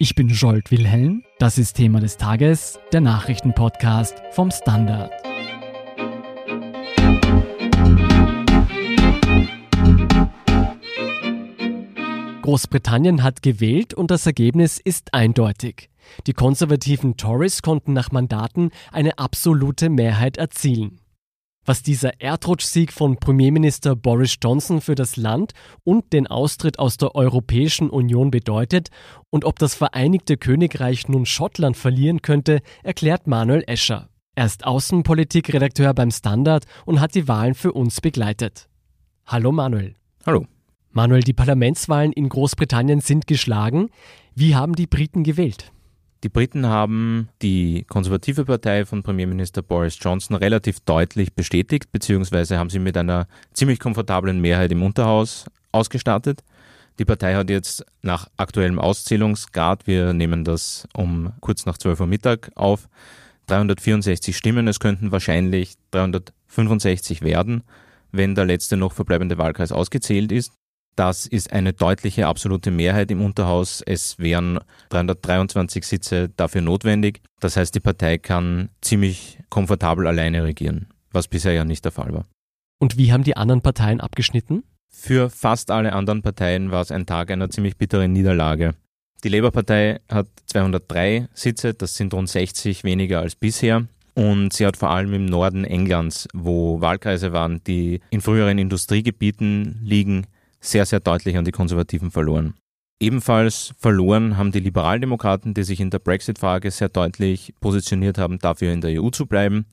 Ich bin Jolt Wilhelm. Das ist Thema des Tages, der Nachrichtenpodcast vom Standard. Großbritannien hat gewählt und das Ergebnis ist eindeutig. Die konservativen Tories konnten nach Mandaten eine absolute Mehrheit erzielen. Was dieser Erdrutschsieg von Premierminister Boris Johnson für das Land und den Austritt aus der Europäischen Union bedeutet und ob das Vereinigte Königreich nun Schottland verlieren könnte, erklärt Manuel Escher. Er ist Außenpolitikredakteur beim Standard und hat die Wahlen für uns begleitet. Hallo Manuel. Hallo. Manuel, die Parlamentswahlen in Großbritannien sind geschlagen. Wie haben die Briten gewählt? Die Briten haben die konservative Partei von Premierminister Boris Johnson relativ deutlich bestätigt, beziehungsweise haben sie mit einer ziemlich komfortablen Mehrheit im Unterhaus ausgestattet. Die Partei hat jetzt nach aktuellem Auszählungsgrad, wir nehmen das um kurz nach 12 Uhr Mittag auf, 364 Stimmen. Es könnten wahrscheinlich 365 werden, wenn der letzte noch verbleibende Wahlkreis ausgezählt ist. Das ist eine deutliche absolute Mehrheit im Unterhaus. Es wären 323 Sitze dafür notwendig. Das heißt, die Partei kann ziemlich komfortabel alleine regieren, was bisher ja nicht der Fall war. Und wie haben die anderen Parteien abgeschnitten? Für fast alle anderen Parteien war es ein Tag einer ziemlich bitteren Niederlage. Die Labour-Partei hat 203 Sitze, das sind rund 60 weniger als bisher. Und sie hat vor allem im Norden Englands, wo Wahlkreise waren, die in früheren Industriegebieten liegen, sehr, sehr deutlich an die Konservativen verloren. Ebenfalls verloren haben die Liberaldemokraten, die sich in der Brexit-Frage sehr deutlich positioniert haben, dafür in der EU zu bleiben.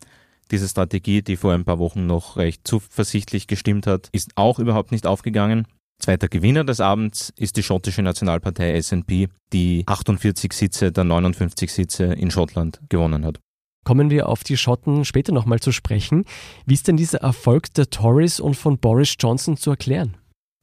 Diese Strategie, die vor ein paar Wochen noch recht zuversichtlich gestimmt hat, ist auch überhaupt nicht aufgegangen. Zweiter Gewinner des Abends ist die schottische Nationalpartei SNP, die 48 Sitze der 59 Sitze in Schottland gewonnen hat. Kommen wir auf die Schotten später nochmal zu sprechen. Wie ist denn dieser Erfolg der Tories und von Boris Johnson zu erklären?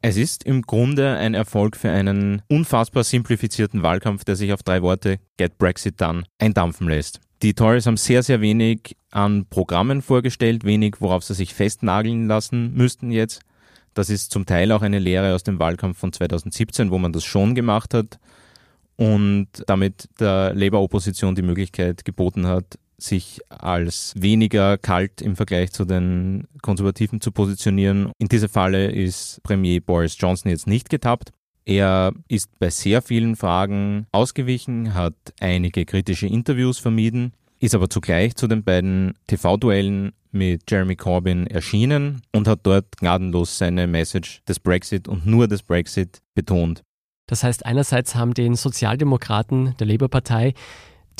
Es ist im Grunde ein Erfolg für einen unfassbar simplifizierten Wahlkampf, der sich auf drei Worte Get Brexit Done eindampfen lässt. Die Tories haben sehr, sehr wenig an Programmen vorgestellt, wenig, worauf sie sich festnageln lassen müssten jetzt. Das ist zum Teil auch eine Lehre aus dem Wahlkampf von 2017, wo man das schon gemacht hat und damit der Labour-Opposition die Möglichkeit geboten hat, sich als weniger kalt im Vergleich zu den Konservativen zu positionieren. In dieser Falle ist Premier Boris Johnson jetzt nicht getappt. Er ist bei sehr vielen Fragen ausgewichen, hat einige kritische Interviews vermieden, ist aber zugleich zu den beiden TV-Duellen mit Jeremy Corbyn erschienen und hat dort gnadenlos seine Message des Brexit und nur des Brexit betont. Das heißt, einerseits haben den Sozialdemokraten der Labour-Partei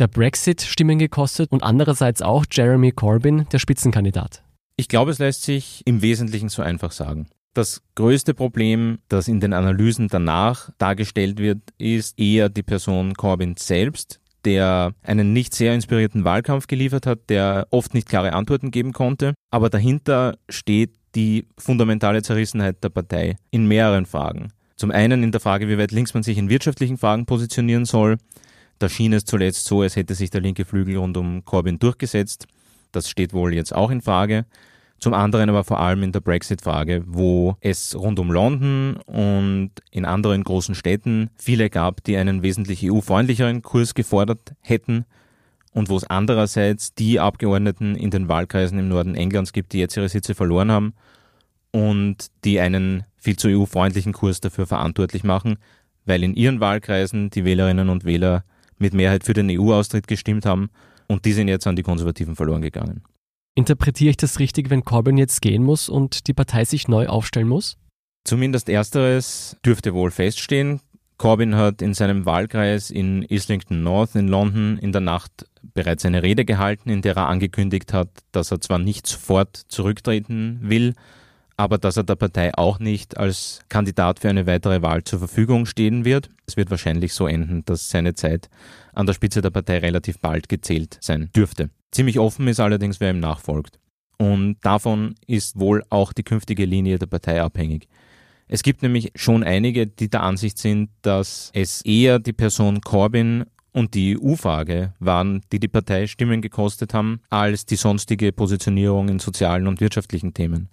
der Brexit Stimmen gekostet und andererseits auch Jeremy Corbyn, der Spitzenkandidat? Ich glaube, es lässt sich im Wesentlichen so einfach sagen. Das größte Problem, das in den Analysen danach dargestellt wird, ist eher die Person Corbyn selbst, der einen nicht sehr inspirierten Wahlkampf geliefert hat, der oft nicht klare Antworten geben konnte. Aber dahinter steht die fundamentale Zerrissenheit der Partei in mehreren Fragen. Zum einen in der Frage, wie weit links man sich in wirtschaftlichen Fragen positionieren soll, da schien es zuletzt so, als hätte sich der linke Flügel rund um Corbyn durchgesetzt. Das steht wohl jetzt auch in Frage. Zum anderen aber vor allem in der Brexit-Frage, wo es rund um London und in anderen großen Städten viele gab, die einen wesentlich EU-freundlicheren Kurs gefordert hätten und wo es andererseits die Abgeordneten in den Wahlkreisen im Norden Englands gibt, die jetzt ihre Sitze verloren haben und die einen viel zu EU-freundlichen Kurs dafür verantwortlich machen, weil in ihren Wahlkreisen die Wählerinnen und Wähler mit Mehrheit für den EU-Austritt gestimmt haben und die sind jetzt an die Konservativen verloren gegangen. Interpretiere ich das richtig, wenn Corbyn jetzt gehen muss und die Partei sich neu aufstellen muss? Zumindest ersteres dürfte wohl feststehen. Corbyn hat in seinem Wahlkreis in Islington North in London in der Nacht bereits eine Rede gehalten, in der er angekündigt hat, dass er zwar nicht sofort zurücktreten will, aber dass er der Partei auch nicht als Kandidat für eine weitere Wahl zur Verfügung stehen wird. Es wird wahrscheinlich so enden, dass seine Zeit an der Spitze der Partei relativ bald gezählt sein dürfte. Ziemlich offen ist allerdings, wer ihm nachfolgt. Und davon ist wohl auch die künftige Linie der Partei abhängig. Es gibt nämlich schon einige, die der Ansicht sind, dass es eher die Person Corbyn und die EU-Frage waren, die die Partei Stimmen gekostet haben, als die sonstige Positionierung in sozialen und wirtschaftlichen Themen.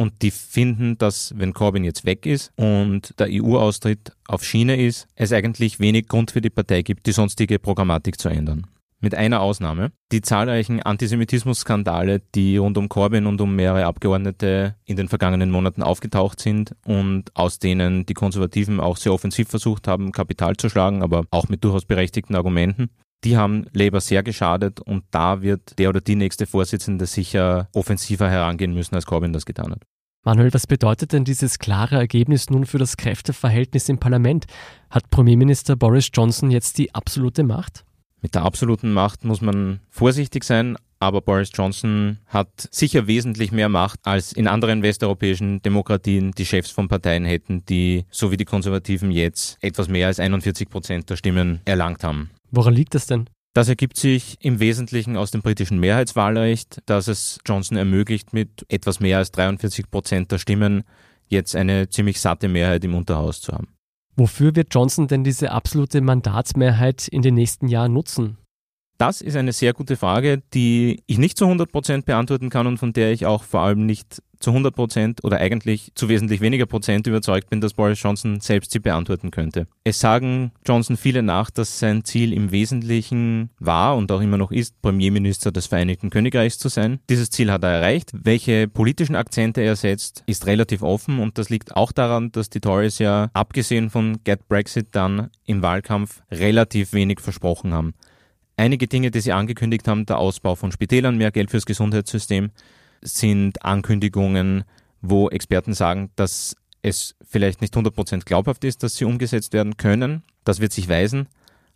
Und die finden, dass wenn Corbyn jetzt weg ist und der EU-Austritt auf Schiene ist, es eigentlich wenig Grund für die Partei gibt, die sonstige Programmatik zu ändern. Mit einer Ausnahme. Die zahlreichen Antisemitismus-Skandale, die rund um Corbyn und um mehrere Abgeordnete in den vergangenen Monaten aufgetaucht sind und aus denen die Konservativen auch sehr offensiv versucht haben, Kapital zu schlagen, aber auch mit durchaus berechtigten Argumenten. Die haben Labour sehr geschadet und da wird der oder die nächste Vorsitzende sicher offensiver herangehen müssen, als Corbyn das getan hat. Manuel, was bedeutet denn dieses klare Ergebnis nun für das Kräfteverhältnis im Parlament? Hat Premierminister Boris Johnson jetzt die absolute Macht? Mit der absoluten Macht muss man vorsichtig sein, aber Boris Johnson hat sicher wesentlich mehr Macht, als in anderen westeuropäischen Demokratien die Chefs von Parteien hätten, die, so wie die Konservativen jetzt, etwas mehr als 41 Prozent der Stimmen erlangt haben. Woran liegt das denn? Das ergibt sich im Wesentlichen aus dem britischen Mehrheitswahlrecht, das es Johnson ermöglicht, mit etwas mehr als 43 Prozent der Stimmen jetzt eine ziemlich satte Mehrheit im Unterhaus zu haben. Wofür wird Johnson denn diese absolute Mandatsmehrheit in den nächsten Jahren nutzen? Das ist eine sehr gute Frage, die ich nicht zu 100 Prozent beantworten kann und von der ich auch vor allem nicht zu 100 Prozent oder eigentlich zu wesentlich weniger Prozent überzeugt bin, dass Boris Johnson selbst sie beantworten könnte. Es sagen Johnson viele nach, dass sein Ziel im Wesentlichen war und auch immer noch ist, Premierminister des Vereinigten Königreichs zu sein. Dieses Ziel hat er erreicht. Welche politischen Akzente er setzt, ist relativ offen und das liegt auch daran, dass die Tories ja abgesehen von Get Brexit dann im Wahlkampf relativ wenig versprochen haben. Einige Dinge, die sie angekündigt haben, der Ausbau von Spitälern, mehr Geld fürs Gesundheitssystem, sind Ankündigungen, wo Experten sagen, dass es vielleicht nicht 100% glaubhaft ist, dass sie umgesetzt werden können. Das wird sich weisen.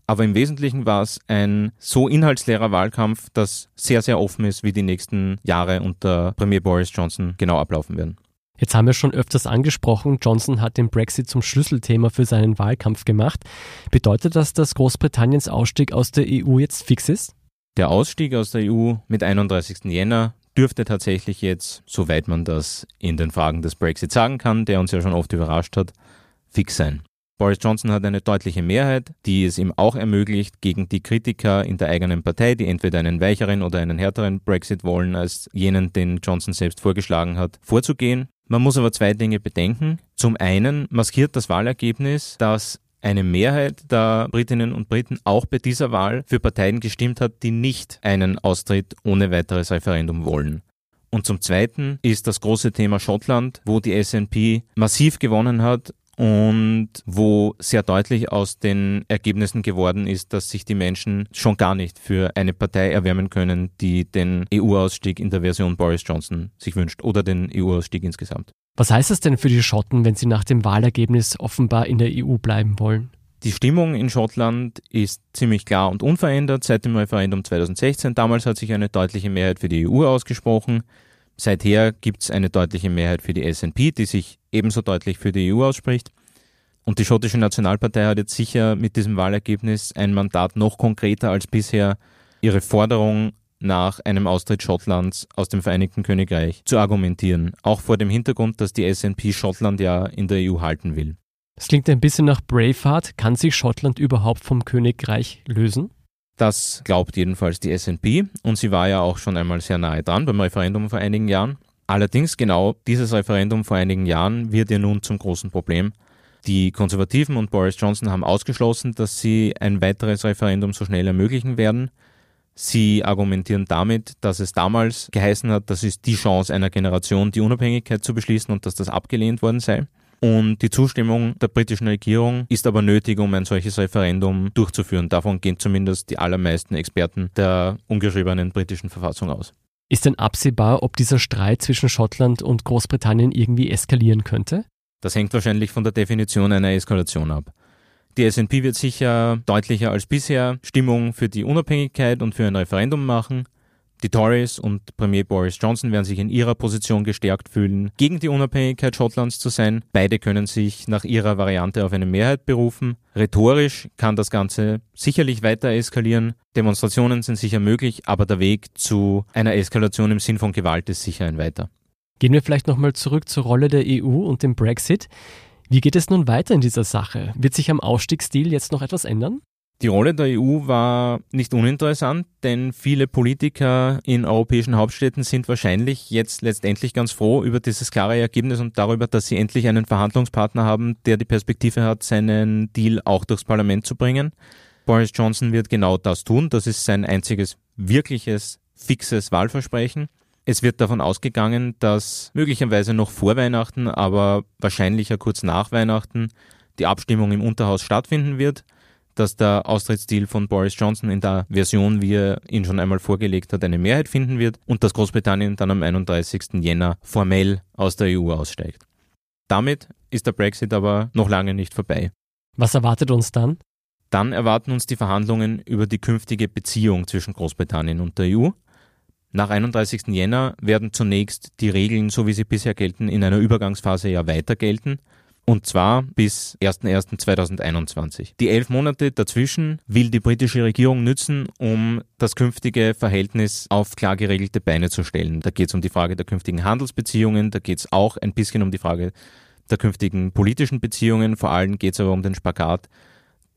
Aber im Wesentlichen war es ein so inhaltsleerer Wahlkampf, dass sehr, sehr offen ist, wie die nächsten Jahre unter Premier Boris Johnson genau ablaufen werden. Jetzt haben wir schon öfters angesprochen, Johnson hat den Brexit zum Schlüsselthema für seinen Wahlkampf gemacht. Bedeutet das, dass Großbritanniens Ausstieg aus der EU jetzt fix ist? Der Ausstieg aus der EU mit 31. Jänner dürfte tatsächlich jetzt, soweit man das in den Fragen des Brexit sagen kann, der uns ja schon oft überrascht hat, fix sein. Boris Johnson hat eine deutliche Mehrheit, die es ihm auch ermöglicht, gegen die Kritiker in der eigenen Partei, die entweder einen weicheren oder einen härteren Brexit wollen als jenen, den Johnson selbst vorgeschlagen hat, vorzugehen. Man muss aber zwei Dinge bedenken. Zum einen maskiert das Wahlergebnis, dass eine Mehrheit der Britinnen und Briten auch bei dieser Wahl für Parteien gestimmt hat, die nicht einen Austritt ohne weiteres Referendum wollen. Und zum Zweiten ist das große Thema Schottland, wo die SNP massiv gewonnen hat und wo sehr deutlich aus den Ergebnissen geworden ist, dass sich die Menschen schon gar nicht für eine Partei erwärmen können, die den EU-Ausstieg in der Version Boris Johnson sich wünscht oder den EU-Ausstieg insgesamt. Was heißt das denn für die Schotten, wenn sie nach dem Wahlergebnis offenbar in der EU bleiben wollen? Die Stimmung in Schottland ist ziemlich klar und unverändert seit dem Referendum 2016. Damals hat sich eine deutliche Mehrheit für die EU ausgesprochen. Seither gibt es eine deutliche Mehrheit für die SNP, die sich ebenso deutlich für die EU ausspricht. Und die schottische Nationalpartei hat jetzt sicher mit diesem Wahlergebnis ein Mandat noch konkreter als bisher, ihre Forderung nach einem Austritt Schottlands aus dem Vereinigten Königreich zu argumentieren, auch vor dem Hintergrund, dass die SNP Schottland ja in der EU halten will. Das klingt ein bisschen nach Braveheart. Kann sich Schottland überhaupt vom Königreich lösen? Das glaubt jedenfalls die SNP und sie war ja auch schon einmal sehr nahe dran beim Referendum vor einigen Jahren. Allerdings genau dieses Referendum vor einigen Jahren wird ja nun zum großen Problem. Die Konservativen und Boris Johnson haben ausgeschlossen, dass sie ein weiteres Referendum so schnell ermöglichen werden. Sie argumentieren damit, dass es damals geheißen hat, das ist die Chance einer Generation, die Unabhängigkeit zu beschließen und dass das abgelehnt worden sei. Und die Zustimmung der britischen Regierung ist aber nötig, um ein solches Referendum durchzuführen. Davon gehen zumindest die allermeisten Experten der ungeschriebenen britischen Verfassung aus. Ist denn absehbar, ob dieser Streit zwischen Schottland und Großbritannien irgendwie eskalieren könnte? Das hängt wahrscheinlich von der Definition einer Eskalation ab. Die SNP wird sicher deutlicher als bisher Stimmung für die Unabhängigkeit und für ein Referendum machen. Die Tories und Premier Boris Johnson werden sich in ihrer Position gestärkt fühlen, gegen die Unabhängigkeit Schottlands zu sein. Beide können sich nach ihrer Variante auf eine Mehrheit berufen. Rhetorisch kann das Ganze sicherlich weiter eskalieren. Demonstrationen sind sicher möglich, aber der Weg zu einer Eskalation im Sinn von Gewalt ist sicher ein weiter. Gehen wir vielleicht nochmal zurück zur Rolle der EU und dem Brexit. Wie geht es nun weiter in dieser Sache? Wird sich am Ausstiegsdeal jetzt noch etwas ändern? Die Rolle der EU war nicht uninteressant, denn viele Politiker in europäischen Hauptstädten sind wahrscheinlich jetzt letztendlich ganz froh über dieses klare Ergebnis und darüber, dass sie endlich einen Verhandlungspartner haben, der die Perspektive hat, seinen Deal auch durchs Parlament zu bringen. Boris Johnson wird genau das tun. Das ist sein einziges wirkliches, fixes Wahlversprechen. Es wird davon ausgegangen, dass möglicherweise noch vor Weihnachten, aber wahrscheinlicher kurz nach Weihnachten die Abstimmung im Unterhaus stattfinden wird dass der Austrittsdeal von Boris Johnson in der Version, wie er ihn schon einmal vorgelegt hat, eine Mehrheit finden wird und dass Großbritannien dann am 31. Jänner formell aus der EU aussteigt. Damit ist der Brexit aber noch lange nicht vorbei. Was erwartet uns dann? Dann erwarten uns die Verhandlungen über die künftige Beziehung zwischen Großbritannien und der EU. Nach 31. Jänner werden zunächst die Regeln, so wie sie bisher gelten, in einer Übergangsphase ja weiter gelten. Und zwar bis 01.01.2021. Die elf Monate dazwischen will die britische Regierung nützen, um das künftige Verhältnis auf klar geregelte Beine zu stellen. Da geht es um die Frage der künftigen Handelsbeziehungen, da geht es auch ein bisschen um die Frage der künftigen politischen Beziehungen. Vor allem geht es aber um den Spagat,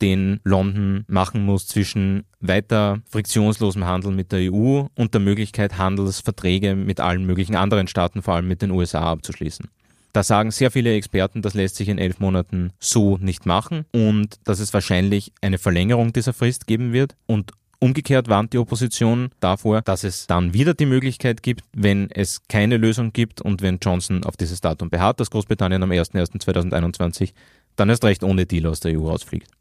den London machen muss zwischen weiter friktionslosem Handel mit der EU und der Möglichkeit, Handelsverträge mit allen möglichen anderen Staaten, vor allem mit den USA, abzuschließen. Da sagen sehr viele Experten, das lässt sich in elf Monaten so nicht machen und dass es wahrscheinlich eine Verlängerung dieser Frist geben wird. Und Umgekehrt warnt die Opposition davor, dass es dann wieder die Möglichkeit gibt, wenn es keine Lösung gibt und wenn Johnson auf dieses Datum beharrt, dass Großbritannien am 01.01.2021 dann erst recht ohne Deal aus der EU ausfliegt.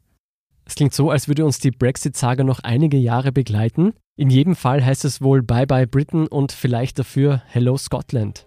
Es klingt so, als würde uns die Brexit-Saga noch einige Jahre begleiten. In jedem Fall heißt es wohl Bye bye Britain und vielleicht dafür Hello Scotland.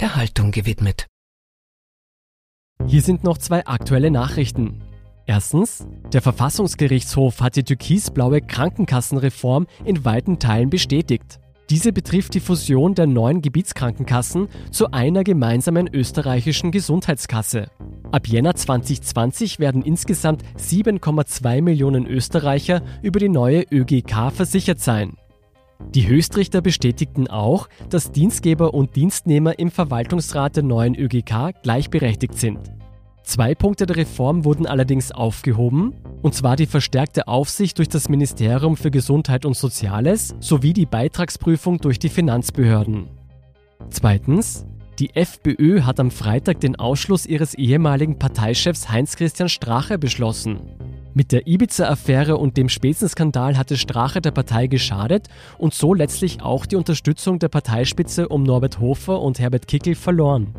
der Haltung gewidmet. Hier sind noch zwei aktuelle Nachrichten. Erstens, der Verfassungsgerichtshof hat die türkisblaue Krankenkassenreform in weiten Teilen bestätigt. Diese betrifft die Fusion der neuen Gebietskrankenkassen zu einer gemeinsamen österreichischen Gesundheitskasse. Ab Jänner 2020 werden insgesamt 7,2 Millionen Österreicher über die neue ÖGK versichert sein. Die Höchstrichter bestätigten auch, dass Dienstgeber und Dienstnehmer im Verwaltungsrat der neuen ÖGK gleichberechtigt sind. Zwei Punkte der Reform wurden allerdings aufgehoben, und zwar die verstärkte Aufsicht durch das Ministerium für Gesundheit und Soziales sowie die Beitragsprüfung durch die Finanzbehörden. Zweitens, die FPÖ hat am Freitag den Ausschluss ihres ehemaligen Parteichefs Heinz-Christian Strache beschlossen. Mit der Ibiza-Affäre und dem Spätzenskandal hatte Strache der Partei geschadet und so letztlich auch die Unterstützung der Parteispitze um Norbert Hofer und Herbert Kickel verloren.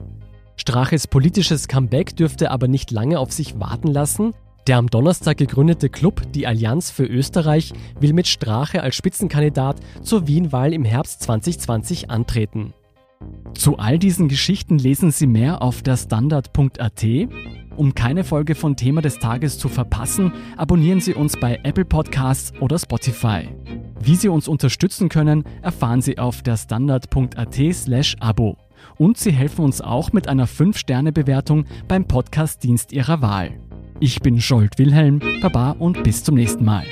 Straches politisches Comeback dürfte aber nicht lange auf sich warten lassen. Der am Donnerstag gegründete Club, die Allianz für Österreich, will mit Strache als Spitzenkandidat zur Wien-Wahl im Herbst 2020 antreten. Zu all diesen Geschichten lesen Sie mehr auf der Standard.at. Um keine Folge von Thema des Tages zu verpassen, abonnieren Sie uns bei Apple Podcasts oder Spotify. Wie Sie uns unterstützen können, erfahren Sie auf der standard.at/slash Abo. Und Sie helfen uns auch mit einer 5-Sterne-Bewertung beim Podcast-Dienst Ihrer Wahl. Ich bin Scholt Wilhelm, Baba und bis zum nächsten Mal.